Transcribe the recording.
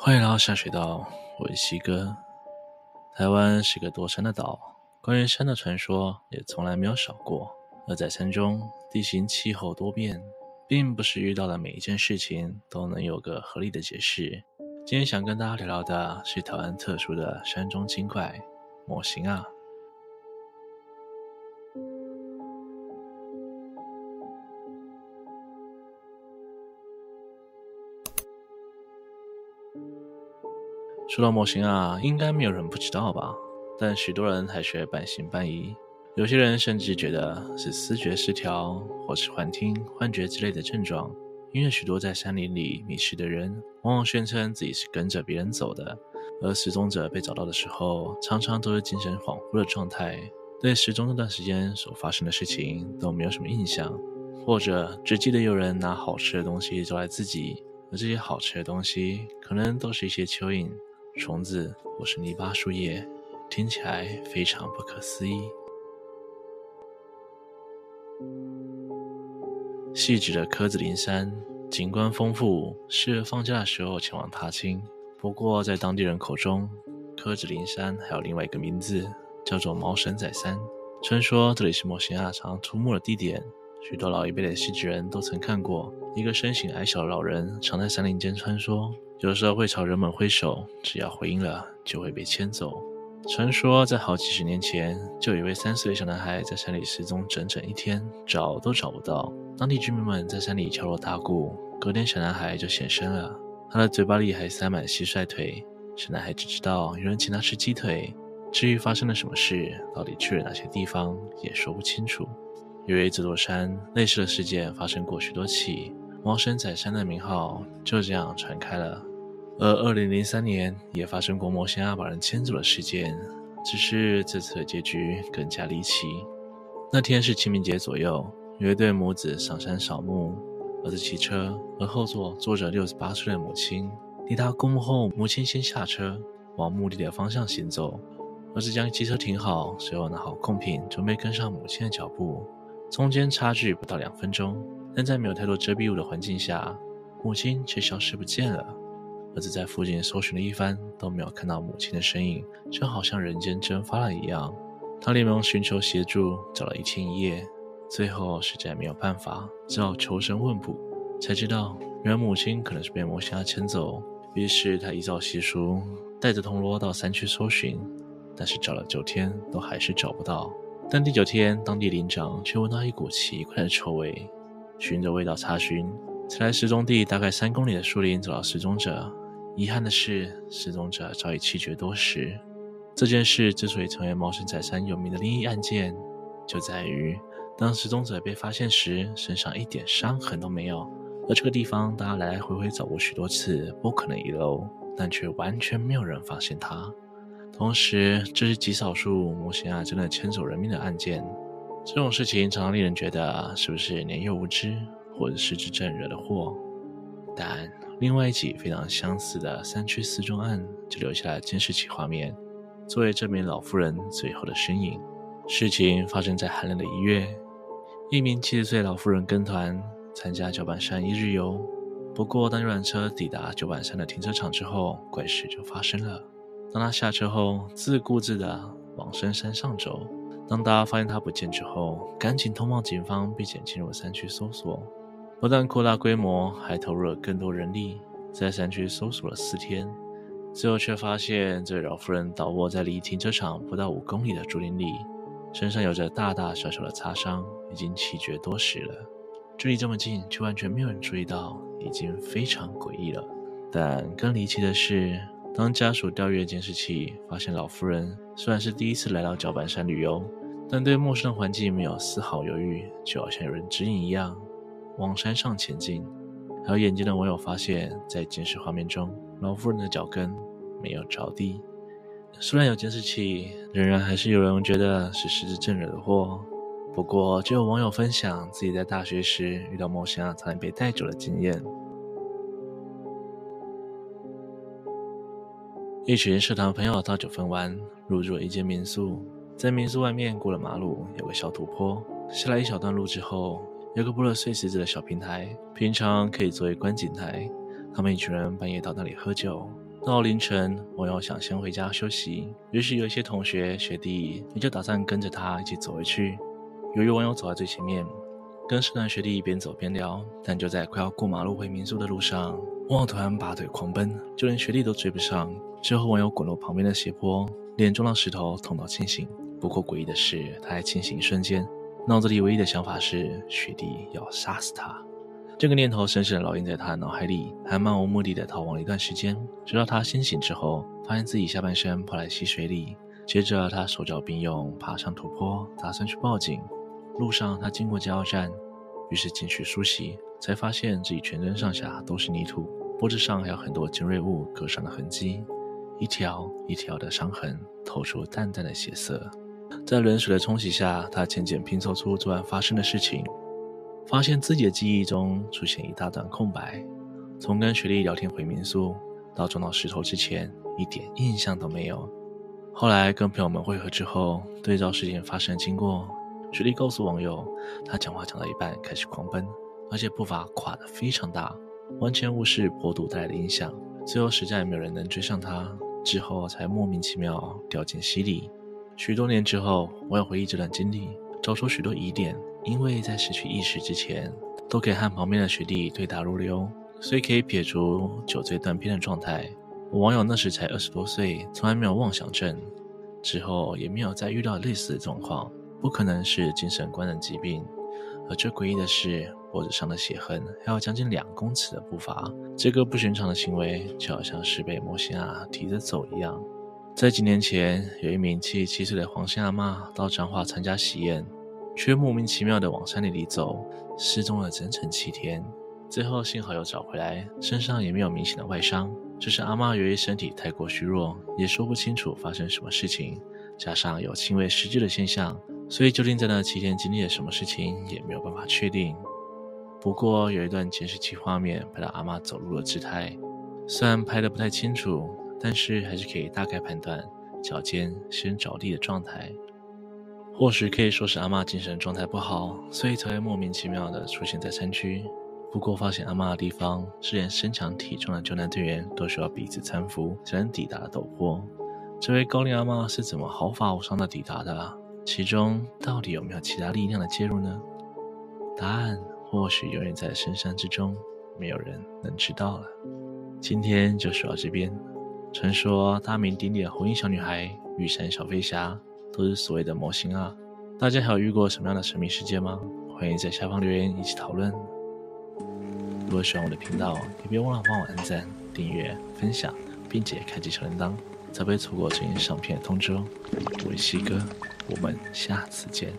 欢迎来到下水道，我是西哥。台湾是个多山的岛，关于山的传说也从来没有少过。而在山中，地形气候多变，并不是遇到的每一件事情都能有个合理的解释。今天想跟大家聊聊的是台湾特殊的山中精怪——模型啊。说到模型啊，应该没有人不知道吧？但许多人还是半信半疑，有些人甚至觉得是思觉失调，或是幻听、幻觉之类的症状。因为许多在山林里迷失的人，往往宣称自己是跟着别人走的，而失踪者被找到的时候，常常都是精神恍惚的状态，对失踪那段时间所发生的事情都没有什么印象，或者只记得有人拿好吃的东西招来自己，而这些好吃的东西可能都是一些蚯蚓。虫子或是泥巴树叶，听起来非常不可思议。细致的柯子林山景观丰富，适合放假的时候前往踏青。不过，在当地人口中，柯子林山还有另外一个名字，叫做毛神仔山。传说这里是模型啊常出没的地点，许多老一辈的戏剧人都曾看过一个身形矮小的老人，常在山林间穿梭。有时候会朝人们挥手，只要回应了，就会被牵走。传说在好几十年前，就有一位三岁的小男孩在山里失踪整整一天，找都找不到。当地居民们在山里敲锣打鼓，隔天小男孩就现身了。他的嘴巴里还塞满蟋蟀腿。小男孩只知道有人请他吃鸡腿，至于发生了什么事，到底去了哪些地方，也说不清楚。由于这座山类似的事件发生过许多起，猫山仔山的名号就这样传开了。而二零零三年也发生过模型啊把人牵走的事件，只是这次的结局更加离奇。那天是清明节左右，有一对母子上山扫墓，儿子骑车，而后座坐着六十八岁的母亲。抵达公墓后，母亲先下车，往墓地的方向行走。儿子将机车停好，随后拿好贡品，准备跟上母亲的脚步。中间差距不到两分钟，但在没有太多遮蔽物的环境下，母亲却消失不见了。儿子在附近搜寻了一番，都没有看到母亲的身影，就好像人间蒸发了一样。他连忙寻求协助，找了一天一夜，最后实在没有办法，只好求神问卜，才知道原来母亲可能是被模型啊牵走。于是他依照习俗，带着铜锣到山区搜寻，但是找了九天都还是找不到。但第九天，当地林长却闻到一股奇怪的臭味，循着味道查询，才来失踪地大概三公里的树林找到失踪者。遗憾的是，失踪者早已气绝多时。这件事之所以成为毛神仔山有名的灵异案件，就在于当失踪者被发现时，身上一点伤痕都没有。而这个地方，大家来来回回找过许多次，不可能遗漏，但却完全没有人发现他。同时，这是极少数模型啊真的牵走人命的案件。这种事情常常令人觉得，是不是年幼无知，或者失智症惹的祸？但另外一起非常相似的三区四中案，就留下了监视器画面，作为这名老妇人最后的身影。事情发生在寒冷的一月，一名七十岁老妇人跟团参加九板山一日游。不过，当游览车抵达九板山的停车场之后，怪事就发生了。当他下车后，自顾自地往深山上走。当大家发现他不见之后，赶紧通报警方，并且进入山区搜索。不但扩大规模，还投入了更多人力，在山区搜索了四天，最后却发现这位老妇人倒卧在离停车场不到五公里的竹林里，身上有着大大小小的擦伤，已经气绝多时了。距离这么近，却完全没有人注意到，已经非常诡异了。但更离奇的是，当家属调阅监视器，发现老妇人虽然是第一次来到角板山旅游，但对陌生环境没有丝毫犹豫，就好像有人指引一样。往山上前进，还有眼尖的网友发现，在监视画面中，老夫人的脚跟没有着地。虽然有监视器，仍然还是有人觉得是失智症惹的祸。不过，就有网友分享自己在大学时遇到模型啊差点被带走的经验。一群社团朋友到九份湾，入住了一间民宿。在民宿外面过了马路，有个小土坡，下来一小段路之后。有个铺了碎石子的小平台，平常可以作为观景台。他们一群人半夜到那里喝酒，到凌晨，网友想先回家休息，于是有一些同学学弟也就打算跟着他一起走回去。由于网友走在最前面，跟社团学弟一边走边聊，但就在快要过马路回民宿的路上，旺团拔腿狂奔，就连学弟都追不上。之后网友滚落旁边的斜坡，脸撞到石头，痛到清醒。不过诡异的是，他还清醒一瞬间，脑子里唯一的想法是学弟要杀死他。这个念头深深的烙印在他的脑海里，还漫无目的的逃亡了一段时间，直到他清醒之后，发现自己下半身泡在溪水里。接着他手脚并用，爬上土坡，打算去报警。路上他经过加油站，于是进去梳洗，才发现自己全身上下都是泥土，脖子上还有很多尖锐物割伤的痕迹，一条一条的伤痕透出淡淡的血色。在冷水的冲洗下，他渐渐拼凑出昨晚发生的事情。发现自己的记忆中出现一大段空白，从跟雪莉聊天回民宿到撞到石头之前，一点印象都没有。后来跟朋友们会合之后，对照事件发生的经过，雪莉告诉网友，她讲话讲到一半开始狂奔，而且步伐跨得非常大，完全无视坡度带来的影响。最后实在没有人能追上他，之后才莫名其妙掉进溪里。许多年之后，网友回忆这段经历，找出许多疑点。因为在失去意识之前，都可以和旁边的学弟对答如流，所以可以撇除酒醉断片的状态。我网友那时才二十多岁，从来没有妄想症，之后也没有再遇到类似的状况，不可能是精神官能疾病。而最诡异的是，脖子上的血痕还有将近两公尺的步伐，这个不寻常的行为就好像是被魔仙啊提着走一样。在几年前，有一名七十七岁的黄姓阿嬷到彰化参加喜宴。却莫名其妙地往山里里走，失踪了整整七天。最后幸好有找回来，身上也没有明显的外伤。只是阿嬷由于身体太过虚弱，也说不清楚发生什么事情，加上有轻微失智的现象，所以究竟在那期间经历了什么事情，也没有办法确定。不过有一段监视器画面拍到阿嬷走路的姿态，虽然拍得不太清楚，但是还是可以大概判断脚尖先着地的状态。或许可以说是阿嬷精神状态不好，所以才会莫名其妙地出现在山区。不过发现阿嬷的地方是连身强体壮的救难队员都需要彼此搀扶才能抵达的陡坡。这位高龄阿嬷是怎么毫发无伤地抵达的？其中到底有没有其他力量的介入呢？答案或许永远在深山之中，没有人能知道了。今天就说到这边。传说大名鼎鼎的红衣小女孩、玉山小飞侠。都是所谓的模型啊！大家还有遇过什么样的神秘事件吗？欢迎在下方留言一起讨论。如果喜欢我的频道，也别忘了帮我按赞、订阅、分享，并且开启小铃铛，才不会错过最新上片的通知哦。我是西哥，我们下次见。